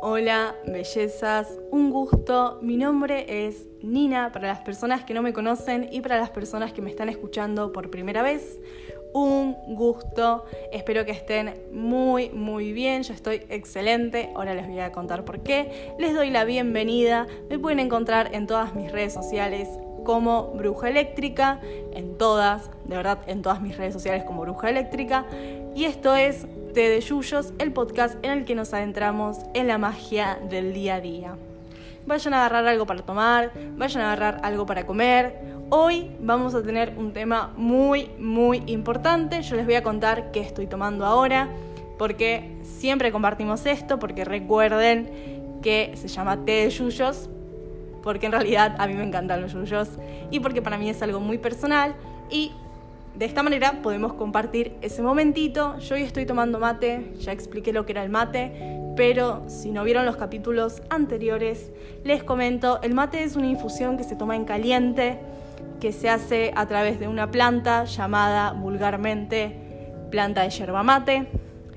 Hola, bellezas, un gusto. Mi nombre es Nina para las personas que no me conocen y para las personas que me están escuchando por primera vez. Un gusto, espero que estén muy muy bien, yo estoy excelente, ahora les voy a contar por qué. Les doy la bienvenida, me pueden encontrar en todas mis redes sociales como Bruja Eléctrica, en todas, de verdad en todas mis redes sociales como Bruja Eléctrica. Y esto es de Yuyos, el podcast en el que nos adentramos en la magia del día a día. Vayan a agarrar algo para tomar, vayan a agarrar algo para comer. Hoy vamos a tener un tema muy, muy importante. Yo les voy a contar qué estoy tomando ahora, porque siempre compartimos esto, porque recuerden que se llama té de yuyos, porque en realidad a mí me encantan los yuyos y porque para mí es algo muy personal y de esta manera podemos compartir ese momentito. Yo hoy estoy tomando mate, ya expliqué lo que era el mate, pero si no vieron los capítulos anteriores, les comento, el mate es una infusión que se toma en caliente, que se hace a través de una planta llamada vulgarmente planta de yerba mate.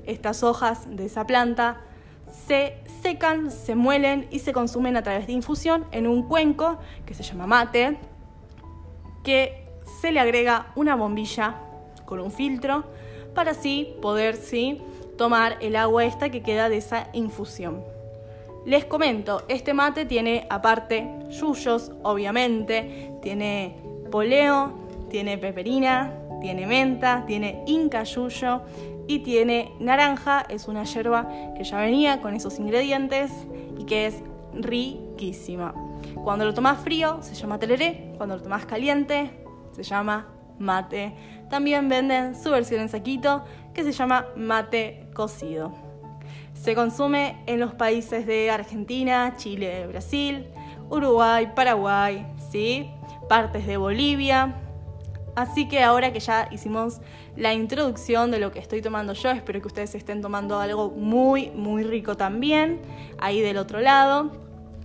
Estas hojas de esa planta se secan, se muelen y se consumen a través de infusión en un cuenco que se llama mate, que se le agrega una bombilla con un filtro para así poder ¿sí? tomar el agua esta que queda de esa infusión. Les comento, este mate tiene aparte yuyos, obviamente, tiene poleo, tiene peperina, tiene menta, tiene inca yuyo y tiene naranja, es una yerba que ya venía con esos ingredientes y que es riquísima. Cuando lo tomas frío se llama teleré, cuando lo tomas caliente se llama mate. También venden su versión en saquito que se llama mate cocido. Se consume en los países de Argentina, Chile, Brasil, Uruguay, Paraguay, ¿sí? partes de Bolivia. Así que ahora que ya hicimos la introducción de lo que estoy tomando yo, espero que ustedes estén tomando algo muy, muy rico también. Ahí del otro lado,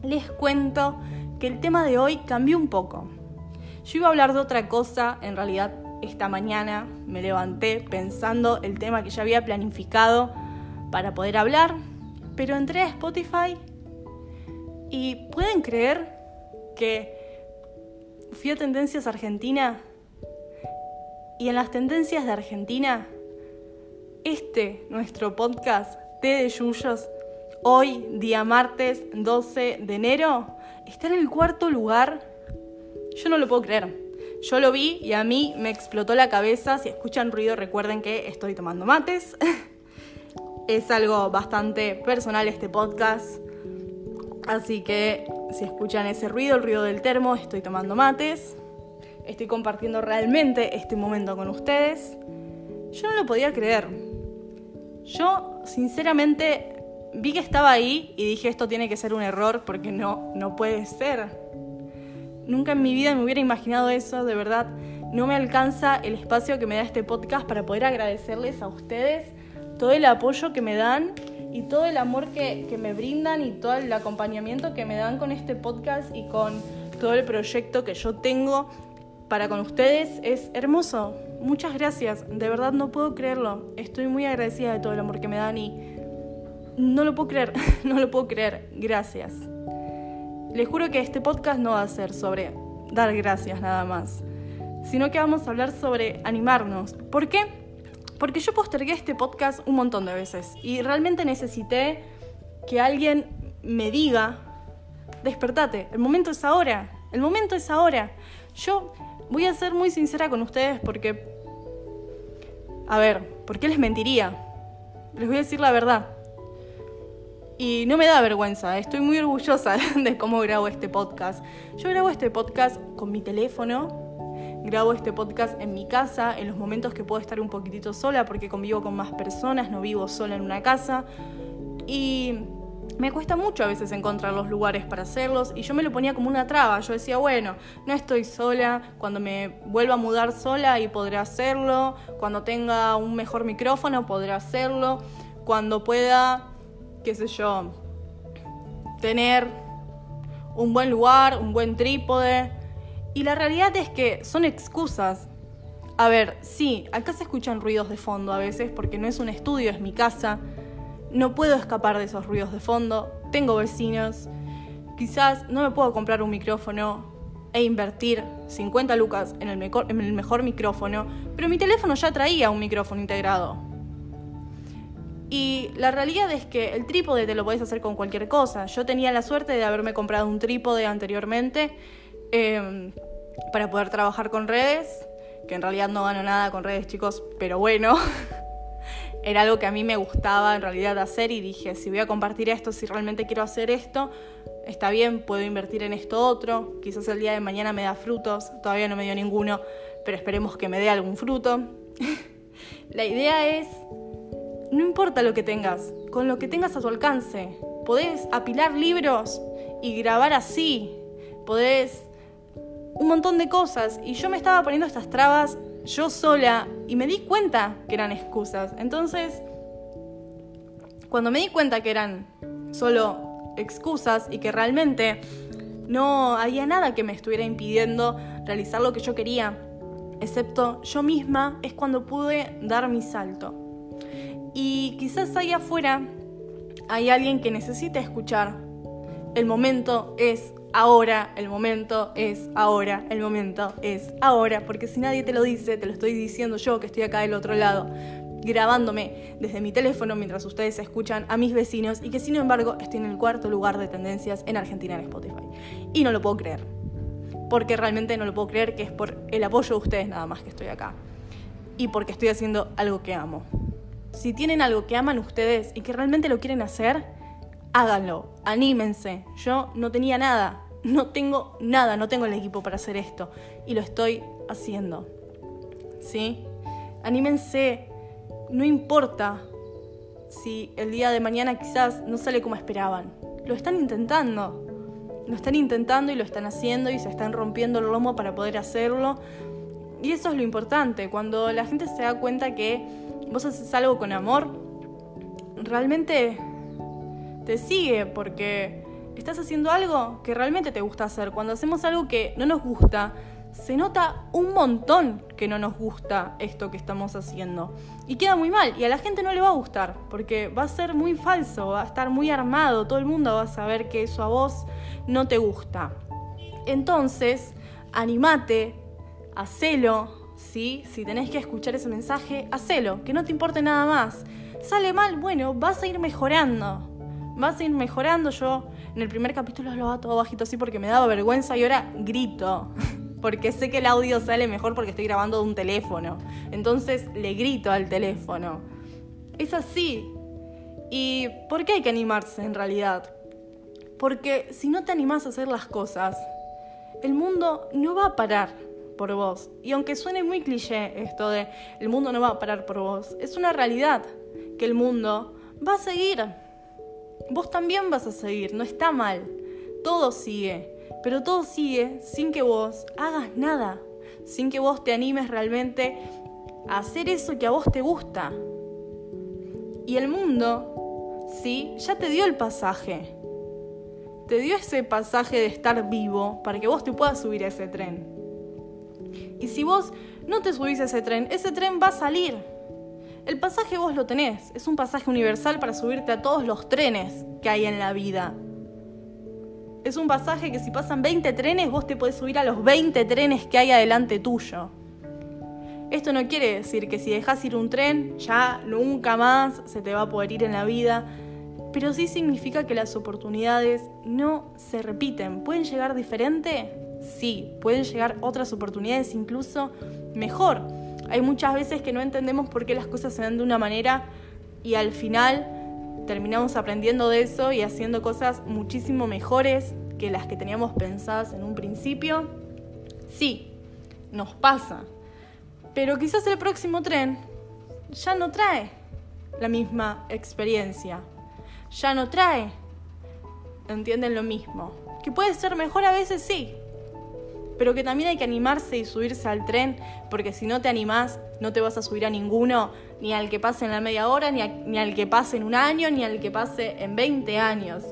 les cuento que el tema de hoy cambió un poco. Yo iba a hablar de otra cosa, en realidad esta mañana me levanté pensando el tema que ya había planificado para poder hablar, pero entré a Spotify y pueden creer que fui a Tendencias Argentina y en las tendencias de Argentina, este, nuestro podcast, T de Yuyos, hoy, día martes 12 de enero, está en el cuarto lugar yo no lo puedo creer. Yo lo vi y a mí me explotó la cabeza. Si escuchan ruido, recuerden que estoy tomando mates. es algo bastante personal este podcast. Así que si escuchan ese ruido, el ruido del termo, estoy tomando mates. Estoy compartiendo realmente este momento con ustedes. Yo no lo podía creer. Yo, sinceramente, vi que estaba ahí y dije esto tiene que ser un error porque no, no puede ser. Nunca en mi vida me hubiera imaginado eso, de verdad. No me alcanza el espacio que me da este podcast para poder agradecerles a ustedes todo el apoyo que me dan y todo el amor que, que, me brindan y todo el acompañamiento que me dan con este podcast y con todo el proyecto que yo tengo para con ustedes es hermoso. Muchas gracias, de verdad no puedo creerlo. Estoy muy agradecida de todo el amor que me dan y no lo puedo creer, no lo puedo creer. Gracias. Les juro que este podcast no va a ser sobre dar gracias nada más, sino que vamos a hablar sobre animarnos. ¿Por qué? Porque yo postergué este podcast un montón de veces y realmente necesité que alguien me diga, despertate, el momento es ahora, el momento es ahora. Yo voy a ser muy sincera con ustedes porque, a ver, ¿por qué les mentiría? Les voy a decir la verdad. Y no me da vergüenza, estoy muy orgullosa de cómo grabo este podcast. Yo grabo este podcast con mi teléfono, grabo este podcast en mi casa, en los momentos que puedo estar un poquitito sola porque convivo con más personas, no vivo sola en una casa. Y me cuesta mucho a veces encontrar los lugares para hacerlos y yo me lo ponía como una traba. Yo decía, bueno, no estoy sola, cuando me vuelva a mudar sola y podré hacerlo, cuando tenga un mejor micrófono podré hacerlo, cuando pueda qué sé yo, tener un buen lugar, un buen trípode. Y la realidad es que son excusas. A ver, sí, acá se escuchan ruidos de fondo a veces porque no es un estudio, es mi casa. no puedo escapar de esos ruidos de fondo, tengo vecinos, quizás no me puedo comprar un micrófono e invertir 50 lucas en el, mejor, en el mejor micrófono, pero mi teléfono ya traía un micrófono integrado. Y la realidad es que el trípode te lo podés hacer con cualquier cosa. Yo tenía la suerte de haberme comprado un trípode anteriormente em, para poder trabajar con redes, que en realidad no gano nada con redes, chicos, pero bueno. Era algo que a mí me gustaba en realidad hacer y dije, si voy a compartir esto, si realmente quiero hacer esto, está bien, puedo invertir en esto otro, quizás el día de mañana me da frutos, todavía no me dio ninguno, pero esperemos que me dé algún fruto. la idea es no importa lo que tengas, con lo que tengas a tu alcance. Podés apilar libros y grabar así. Podés un montón de cosas. Y yo me estaba poniendo estas trabas yo sola y me di cuenta que eran excusas. Entonces, cuando me di cuenta que eran solo excusas y que realmente no había nada que me estuviera impidiendo realizar lo que yo quería, excepto yo misma, es cuando pude dar mi salto. Y quizás ahí afuera hay alguien que necesita escuchar. El momento es ahora, el momento es ahora, el momento es ahora, porque si nadie te lo dice, te lo estoy diciendo yo que estoy acá del otro lado, grabándome desde mi teléfono mientras ustedes escuchan a mis vecinos y que sin embargo estoy en el cuarto lugar de tendencias en Argentina en Spotify. Y no lo puedo creer, porque realmente no lo puedo creer que es por el apoyo de ustedes nada más que estoy acá. Y porque estoy haciendo algo que amo si tienen algo que aman ustedes y que realmente lo quieren hacer, háganlo, anímense. Yo no tenía nada, no tengo nada, no tengo el equipo para hacer esto y lo estoy haciendo. ¿Sí? Anímense, no importa si el día de mañana quizás no sale como esperaban. Lo están intentando. Lo están intentando y lo están haciendo y se están rompiendo el lomo para poder hacerlo. Y eso es lo importante, cuando la gente se da cuenta que vos haces algo con amor, realmente te sigue porque estás haciendo algo que realmente te gusta hacer. Cuando hacemos algo que no nos gusta, se nota un montón que no nos gusta esto que estamos haciendo. Y queda muy mal. Y a la gente no le va a gustar. Porque va a ser muy falso, va a estar muy armado. Todo el mundo va a saber que eso a vos no te gusta. Entonces, animate, hacelo, Si tenés que escuchar ese mensaje, hacelo, que no te importe nada más. Sale mal, bueno, vas a ir mejorando. Vas a ir mejorando. Yo en el primer capítulo lo hago todo bajito así porque me daba vergüenza y ahora grito. Porque sé que el audio sale mejor porque estoy grabando de un teléfono. Entonces le grito al teléfono. Es así. ¿Y por qué hay que animarse en realidad? Porque si no te animás a hacer las cosas, el mundo no va a parar por vos. Y aunque suene muy cliché esto de el mundo no va a parar por vos, es una realidad que el mundo va a seguir. Vos también vas a seguir, no está mal. Todo sigue, pero todo sigue sin que vos hagas nada, sin que vos te animes realmente a hacer eso que a vos te gusta. Y el mundo, sí, ya te dio el pasaje. Te dio ese pasaje de estar vivo para que vos te puedas subir a ese tren. Y si vos no te subís a ese tren, ese tren va a salir. El pasaje vos lo tenés, es un pasaje universal para subirte a todos los trenes que hay en la vida. Es un pasaje que si pasan 20 trenes, vos te podés subir a los 20 trenes que hay adelante tuyo. Esto no quiere decir que si dejas ir un tren, ya nunca más se te va a poder ir en la vida, pero sí significa que las oportunidades no se repiten. ¿Pueden llegar diferente? Sí, pueden llegar otras oportunidades incluso mejor. Hay muchas veces que no entendemos por qué las cosas se dan de una manera y al final terminamos aprendiendo de eso y haciendo cosas muchísimo mejores que las que teníamos pensadas en un principio. Sí, nos pasa. Pero quizás el próximo tren ya no trae la misma experiencia. Ya no trae, entienden lo mismo. Que puede ser mejor a veces, sí, pero que también hay que animarse y subirse al tren, porque si no te animás, no te vas a subir a ninguno, ni al que pase en la media hora, ni, ni al que pase en un año, ni al que pase en 20 años.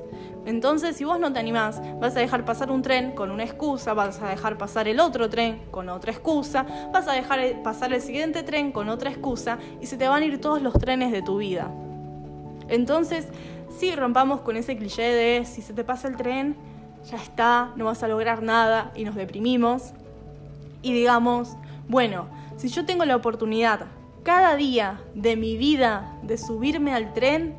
Entonces, si vos no te animás, vas a dejar pasar un tren con una excusa, vas a dejar pasar el otro tren con otra excusa, vas a dejar pasar el siguiente tren con otra excusa y se te van a ir todos los trenes de tu vida. Entonces, sí rompamos con ese cliché de si se te pasa el tren, ya está, no vas a lograr nada y nos deprimimos. Y digamos, bueno, si yo tengo la oportunidad cada día de mi vida de subirme al tren,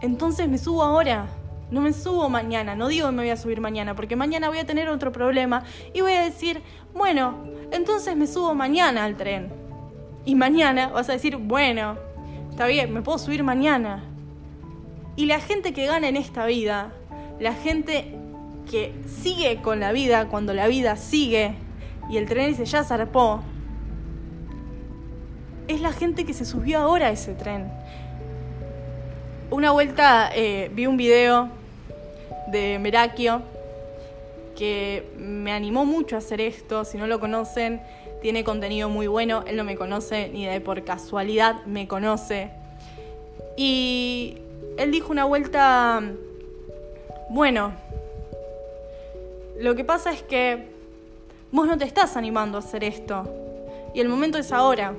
entonces me subo ahora. No me subo mañana, no digo que me voy a subir mañana, porque mañana voy a tener otro problema y voy a decir, bueno, entonces me subo mañana al tren. Y mañana vas a decir, bueno, está bien, me puedo subir mañana. Y la gente que gana en esta vida, la gente que sigue con la vida cuando la vida sigue y el tren dice ya zarpó, es la gente que se subió ahora a ese tren. Una vuelta eh, vi un video de Merakio que me animó mucho a hacer esto. Si no lo conocen, tiene contenido muy bueno. Él no me conoce ni de por casualidad me conoce. Y él dijo una vuelta, bueno, lo que pasa es que vos no te estás animando a hacer esto. Y el momento es ahora.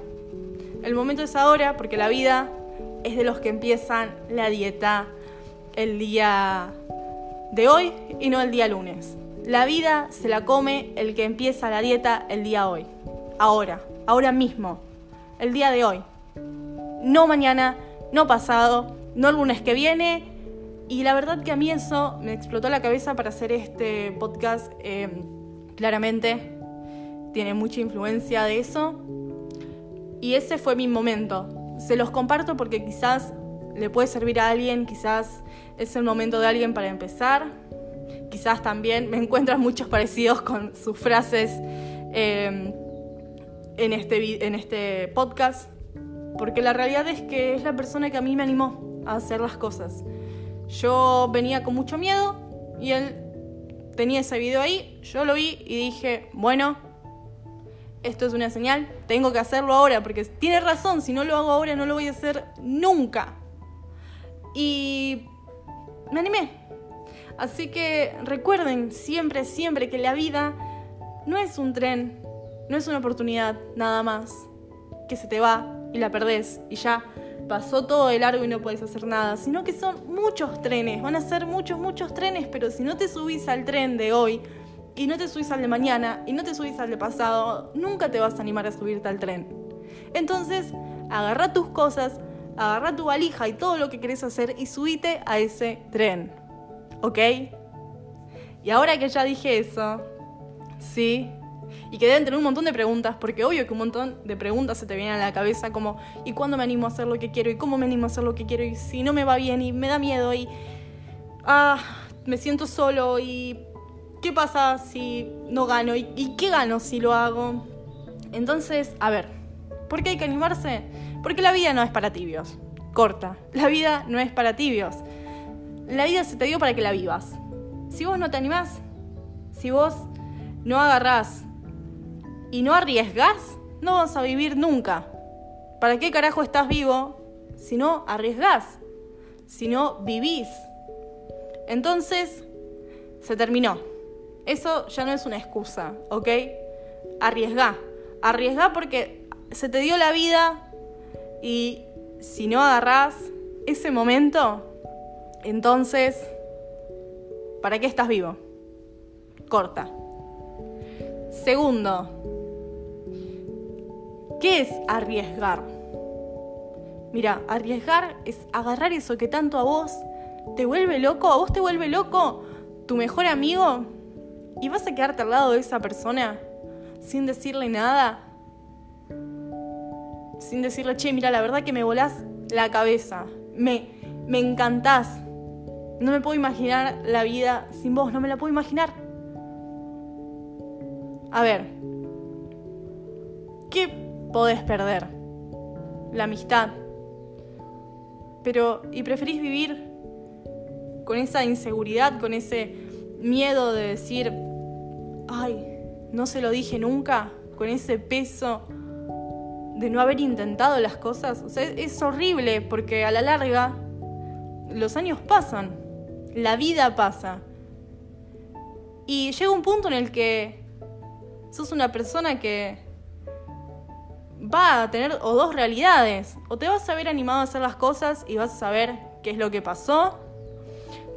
El momento es ahora porque la vida es de los que empiezan la dieta el día de hoy y no el día lunes. La vida se la come el que empieza la dieta el día hoy. Ahora, ahora mismo. El día de hoy. No mañana, no pasado, no el lunes que viene. Y la verdad que a mí eso me explotó la cabeza para hacer este podcast. Eh, claramente tiene mucha influencia de eso. Y ese fue mi momento. Se los comparto porque quizás le puede servir a alguien, quizás es el momento de alguien para empezar. Quizás también me encuentran muchos parecidos con sus frases eh, en, este, en este podcast. Porque la realidad es que es la persona que a mí me animó a hacer las cosas. Yo venía con mucho miedo y él tenía ese video ahí, yo lo vi y dije, bueno, esto es una señal, tengo que hacerlo ahora, porque tiene razón, si no lo hago ahora no lo voy a hacer nunca. Y me animé. Así que recuerden siempre, siempre que la vida no es un tren, no es una oportunidad nada más, que se te va y la perdés y ya pasó todo de largo y no puedes hacer nada, sino que son muchos trenes, van a ser muchos, muchos trenes, pero si no te subís al tren de hoy y no te subís al de mañana y no te subís al de pasado, nunca te vas a animar a subirte al tren. Entonces, agarra tus cosas, agarra tu valija y todo lo que querés hacer y subite a ese tren. ¿Ok? Y ahora que ya dije eso, sí, y que deben tener un montón de preguntas, porque obvio que un montón de preguntas se te vienen a la cabeza como ¿y cuándo me animo a hacer lo que quiero? ¿y cómo me animo a hacer lo que quiero? y si no me va bien y me da miedo y ah, me siento solo y ¿qué pasa si no gano? ¿y, qué gano si lo hago? Entonces, a ver, ¿por qué hay que animarse? Porque la vida no es para tibios, corta, la vida no es para tibios. La vida se te dio para que la vivas. Si vos no te animás, si vos no agarrás y no arriesgas, no vas a vivir nunca. ¿Para qué carajo estás vivo si no arriesgás? Si no vivís. Entonces, se terminó. Eso ya no es una excusa, ¿ok? Arriesgá. Arriesgá porque se te dio la vida y si no agarrás ese momento, entonces, ¿para qué estás vivo? Corta. Segundo, ¿Qué es arriesgar? Mira, arriesgar es agarrar eso que tanto a vos te vuelve loco, a vos te vuelve loco tu mejor amigo y vas a quedarte al lado de esa persona sin decirle nada. Sin decirle, che, mira, la verdad que me volás la cabeza. Me, me encantás. No me puedo imaginar la vida sin vos, no me la puedo imaginar. A ver, ¿qué podés perder. La amistad. Pero, ¿y preferís vivir con esa inseguridad, con ese miedo de decir, ay, no se lo dije nunca, con ese peso de no haber intentado las cosas? O sea, es horrible porque a la larga los años pasan, la vida pasa. Y llega un punto en el que sos una persona que a tener o dos realidades. O te vas a ver animado a hacer las cosas y vas a saber qué es lo que pasó.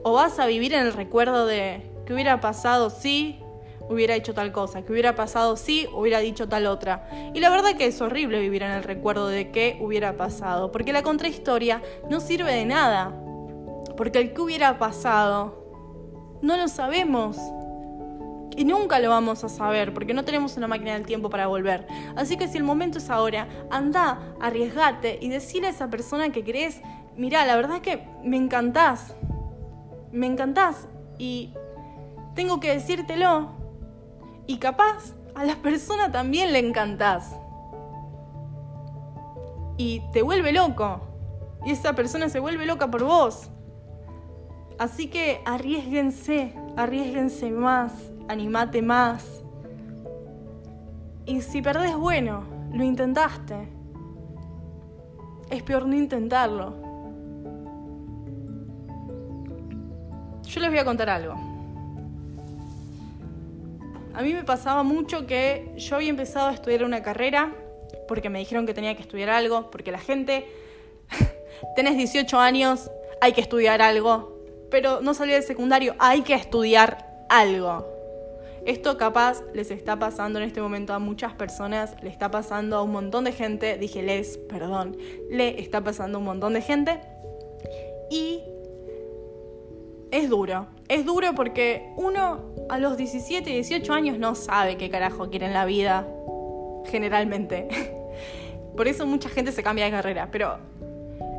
O vas a vivir en el recuerdo de qué hubiera pasado si hubiera hecho tal cosa, que hubiera pasado si hubiera dicho tal otra. Y la verdad que es horrible vivir en el recuerdo de qué hubiera pasado, porque la contrahistoria no sirve de nada, porque el que hubiera pasado no lo sabemos. Y nunca lo vamos a saber porque no tenemos una máquina del tiempo para volver. Así que si el momento es ahora, anda, arriesgate y decirle a esa persona que crees, mira, la verdad es que me encantás. Me encantás. Y tengo que decírtelo. Y capaz a la persona también le encantás. Y te vuelve loco. Y esa persona se vuelve loca por vos. Así que arriesguense, arriesguense más, animate más. Y si perdés, bueno, lo intentaste. Es peor no intentarlo. Yo les voy a contar algo. A mí me pasaba mucho que yo había empezado a estudiar una carrera porque me dijeron que tenía que estudiar algo, porque la gente, tenés 18 años, hay que estudiar algo, pero no salí del secundario, hay que estudiar algo. Esto capaz les está pasando en este momento a muchas personas, le está pasando a un montón de gente, dije les, perdón, le está pasando a un montón de gente y es duro, es duro porque uno a los 17, 18 años no sabe qué carajo quiere en la vida, generalmente. Por eso mucha gente se cambia de carrera, pero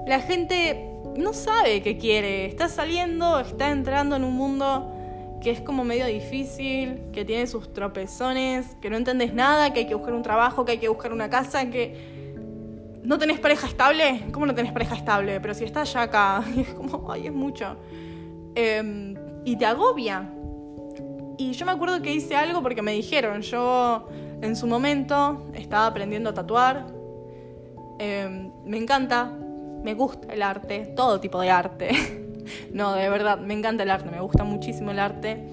la gente no sabe qué quiere, está saliendo, está entrando en un mundo que es como medio difícil, que tiene sus tropezones, que no entendés nada, que hay que buscar un trabajo, que hay que buscar una casa, que no tenés pareja estable. ¿Cómo no tenés pareja estable? Pero si estás ya acá, es como, ay, es mucho. Em, y te agobia. Y yo me acuerdo que hice algo porque me dijeron, yo en su momento estaba aprendiendo a tatuar, em, me encanta, me gusta el arte, todo tipo de arte. no, de verdad, me encanta el arte, me gusta muchísimo el arte,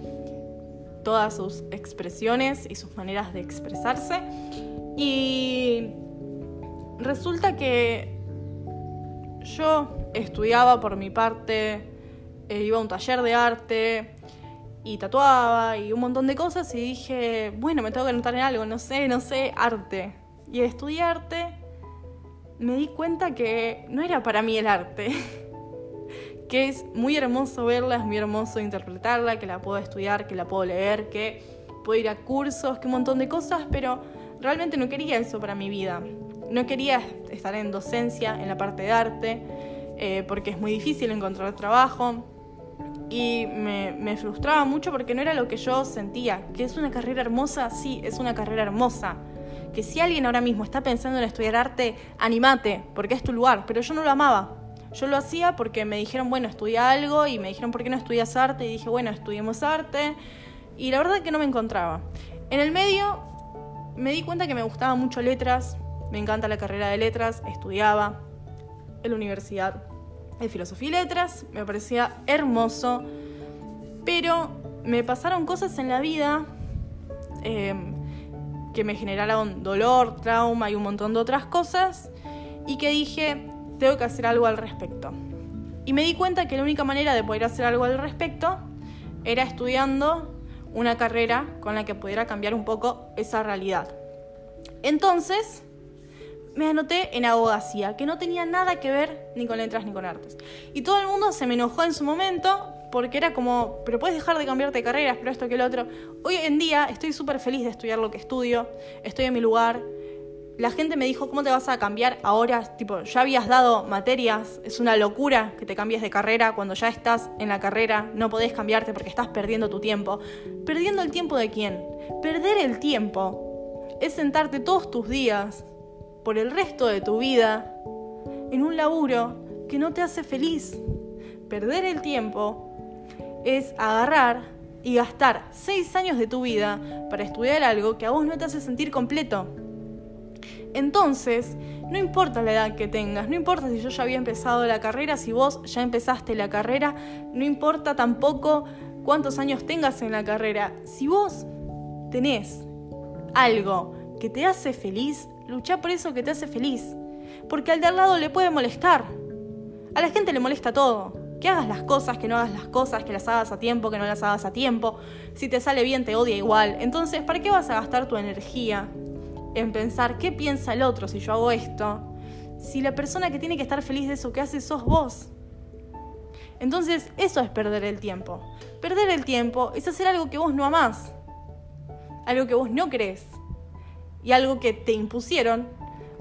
todas sus expresiones y sus maneras de expresarse. Y resulta que yo estudiaba por mi parte, eh, iba a un taller de arte y tatuaba y un montón de cosas y dije, bueno, me tengo que anotar en algo, no sé, no sé, arte. Y estudié arte me di cuenta que no era para mí el arte, que es muy hermoso verla, es muy hermoso interpretarla, que la puedo estudiar, que la puedo leer, que puedo ir a cursos, que un montón de cosas, pero realmente no quería eso para mi vida. No quería estar en docencia, en la parte de arte, eh, porque es muy difícil encontrar trabajo. Y me, me frustraba mucho porque no era lo que yo sentía. Que es una carrera hermosa, sí, es una carrera hermosa que si alguien ahora mismo está pensando en estudiar arte, animate, porque es tu lugar, pero yo no lo amaba. Yo lo hacía porque me dijeron, bueno, estudia algo y me dijeron, ¿por qué no estudias arte? Y dije, bueno, estudiemos arte. Y la verdad es que no me encontraba. En el medio me di cuenta que me gustaba mucho letras, me encanta la carrera de letras, estudiaba en la Universidad de Filosofía y Letras, me parecía hermoso, pero me pasaron cosas en la vida eh, que me generaron dolor, trauma y un montón de otras cosas, y que dije, tengo que hacer algo al respecto. Y me di cuenta que la única manera de poder hacer algo al respecto era estudiando una carrera con la que pudiera cambiar un poco esa realidad. Entonces, me anoté en abogacía, que no tenía nada que ver ni con letras ni con artes. Y todo el mundo se me enojó en su momento porque era como, pero puedes dejar de cambiarte de carreras, pero esto que el otro. Hoy en día estoy súper feliz de estudiar lo que estudio, estoy en mi lugar. La gente me dijo, ¿cómo te vas a cambiar ahora? Tipo, ya habías dado materias, es una locura que te cambies de carrera cuando ya estás en la carrera, no podés cambiarte porque estás perdiendo tu tiempo. ¿Perdiendo el tiempo de quién? Perder el tiempo es sentarte todos tus días, por el resto de tu vida, en un laburo que no te hace feliz. Perder el tiempo es agarrar y gastar seis años de tu vida para estudiar algo que a vos no te hace sentir completo. Entonces, no importa la edad que tengas, no importa si yo ya había empezado la carrera, si vos ya empezaste la carrera, no importa tampoco cuántos años tengas en la carrera, si vos tenés algo que te hace feliz, Lucha por eso que te hace feliz. Porque al de al lado le puede molestar. A la gente le molesta todo. Que hagas las cosas, que no hagas las cosas, que las hagas a tiempo, que no las hagas a tiempo. Si te sale bien, te odia igual. Entonces, ¿para qué vas a gastar tu energía en pensar qué piensa el otro si yo hago esto? Si la persona que tiene que estar feliz de eso que hace sos vos. Entonces, eso es perder el tiempo. Perder el tiempo es hacer algo que vos no amás. Algo que vos no crees. Y algo que te impusieron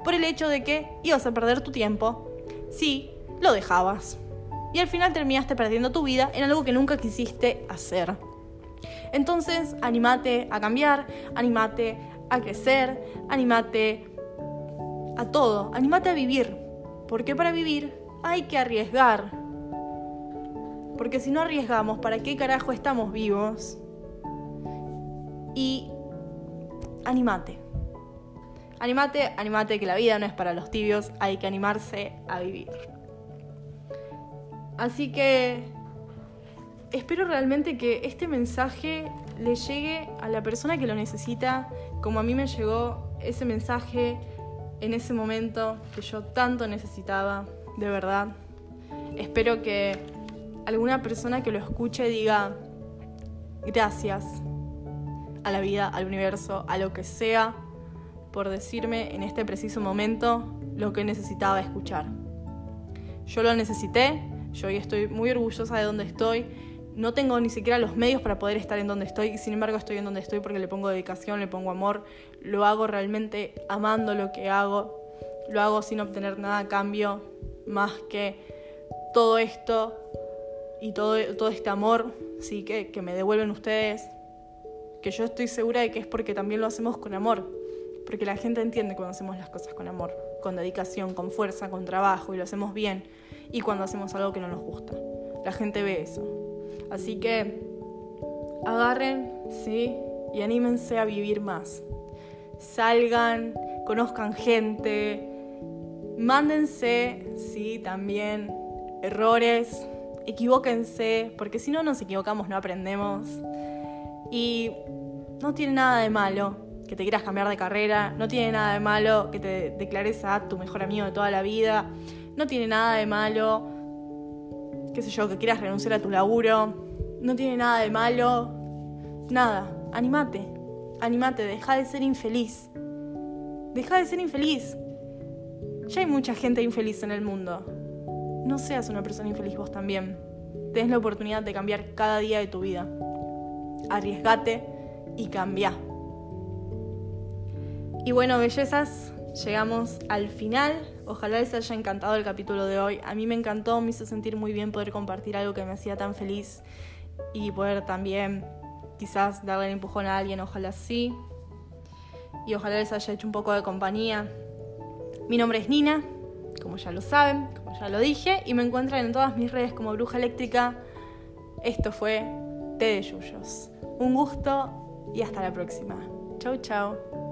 por el hecho de que ibas a perder tu tiempo si lo dejabas. Y al final terminaste perdiendo tu vida en algo que nunca quisiste hacer. Entonces, animate a cambiar, animate a crecer, animate a todo, animate a vivir. Porque para vivir hay que arriesgar. Porque si no arriesgamos, ¿para qué carajo estamos vivos? Y animate. Animate, animate que la vida no es para los tibios, hay que animarse a vivir. Así que espero realmente que este mensaje le llegue a la persona que lo necesita, como a mí me llegó ese mensaje en ese momento que yo tanto necesitaba, de verdad. Espero que alguna persona que lo escuche diga gracias a la vida, al universo, a lo que sea por decirme en este preciso momento lo que necesitaba escuchar. Yo lo necesité, yo hoy estoy muy orgullosa de donde estoy. No tengo ni siquiera los medios para poder estar en donde estoy y sin embargo estoy en donde estoy porque le pongo dedicación, le pongo amor, lo hago realmente amando lo que hago, lo hago sin obtener nada a cambio más que todo esto y todo, este amor sí, que, que me devuelven ustedes, que yo estoy segura de que es porque también lo hacemos con amor porque la gente entiende cuando hacemos las cosas con amor, con dedicación, con fuerza, con trabajo y lo hacemos bien, y cuando hacemos algo que no nos gusta. La gente ve eso. Así que agarren, ¿sí? Y anímense a vivir más. Salgan, conozcan gente, mándense, sí, también errores, equivóquense, porque si no nos equivocamos no aprendemos. Y no tiene nada de malo que te quieras cambiar de carrera, no tiene nada de malo que te declares a tu mejor amigo de toda la vida, no tiene nada de malo, qué sé yo, que quieras renunciar a tu laburo, no tiene nada de malo, nada, animate, animate, deja de ser infeliz, deja de ser infeliz. Ya hay mucha gente infeliz en el mundo. No seas una persona infeliz vos también. Tenés la oportunidad de cambiar cada día de tu vida. Arriesgate y cambia. Y bueno, bellezas, llegamos al final. Ojalá les haya encantado el capítulo de hoy. A mí me encantó, me hizo sentir muy bien poder compartir algo que me hacía tan feliz y poder también quizás darle el empujón a alguien, ojalá sí. Y ojalá les haya hecho un poco de compañía. Mi nombre es Nina, como ya lo saben, como ya lo dije, y me encuentran en todas mis redes como Bruja Eléctrica. Esto fue Té de Yuyos. Un gusto y hasta la próxima. Chau, chau.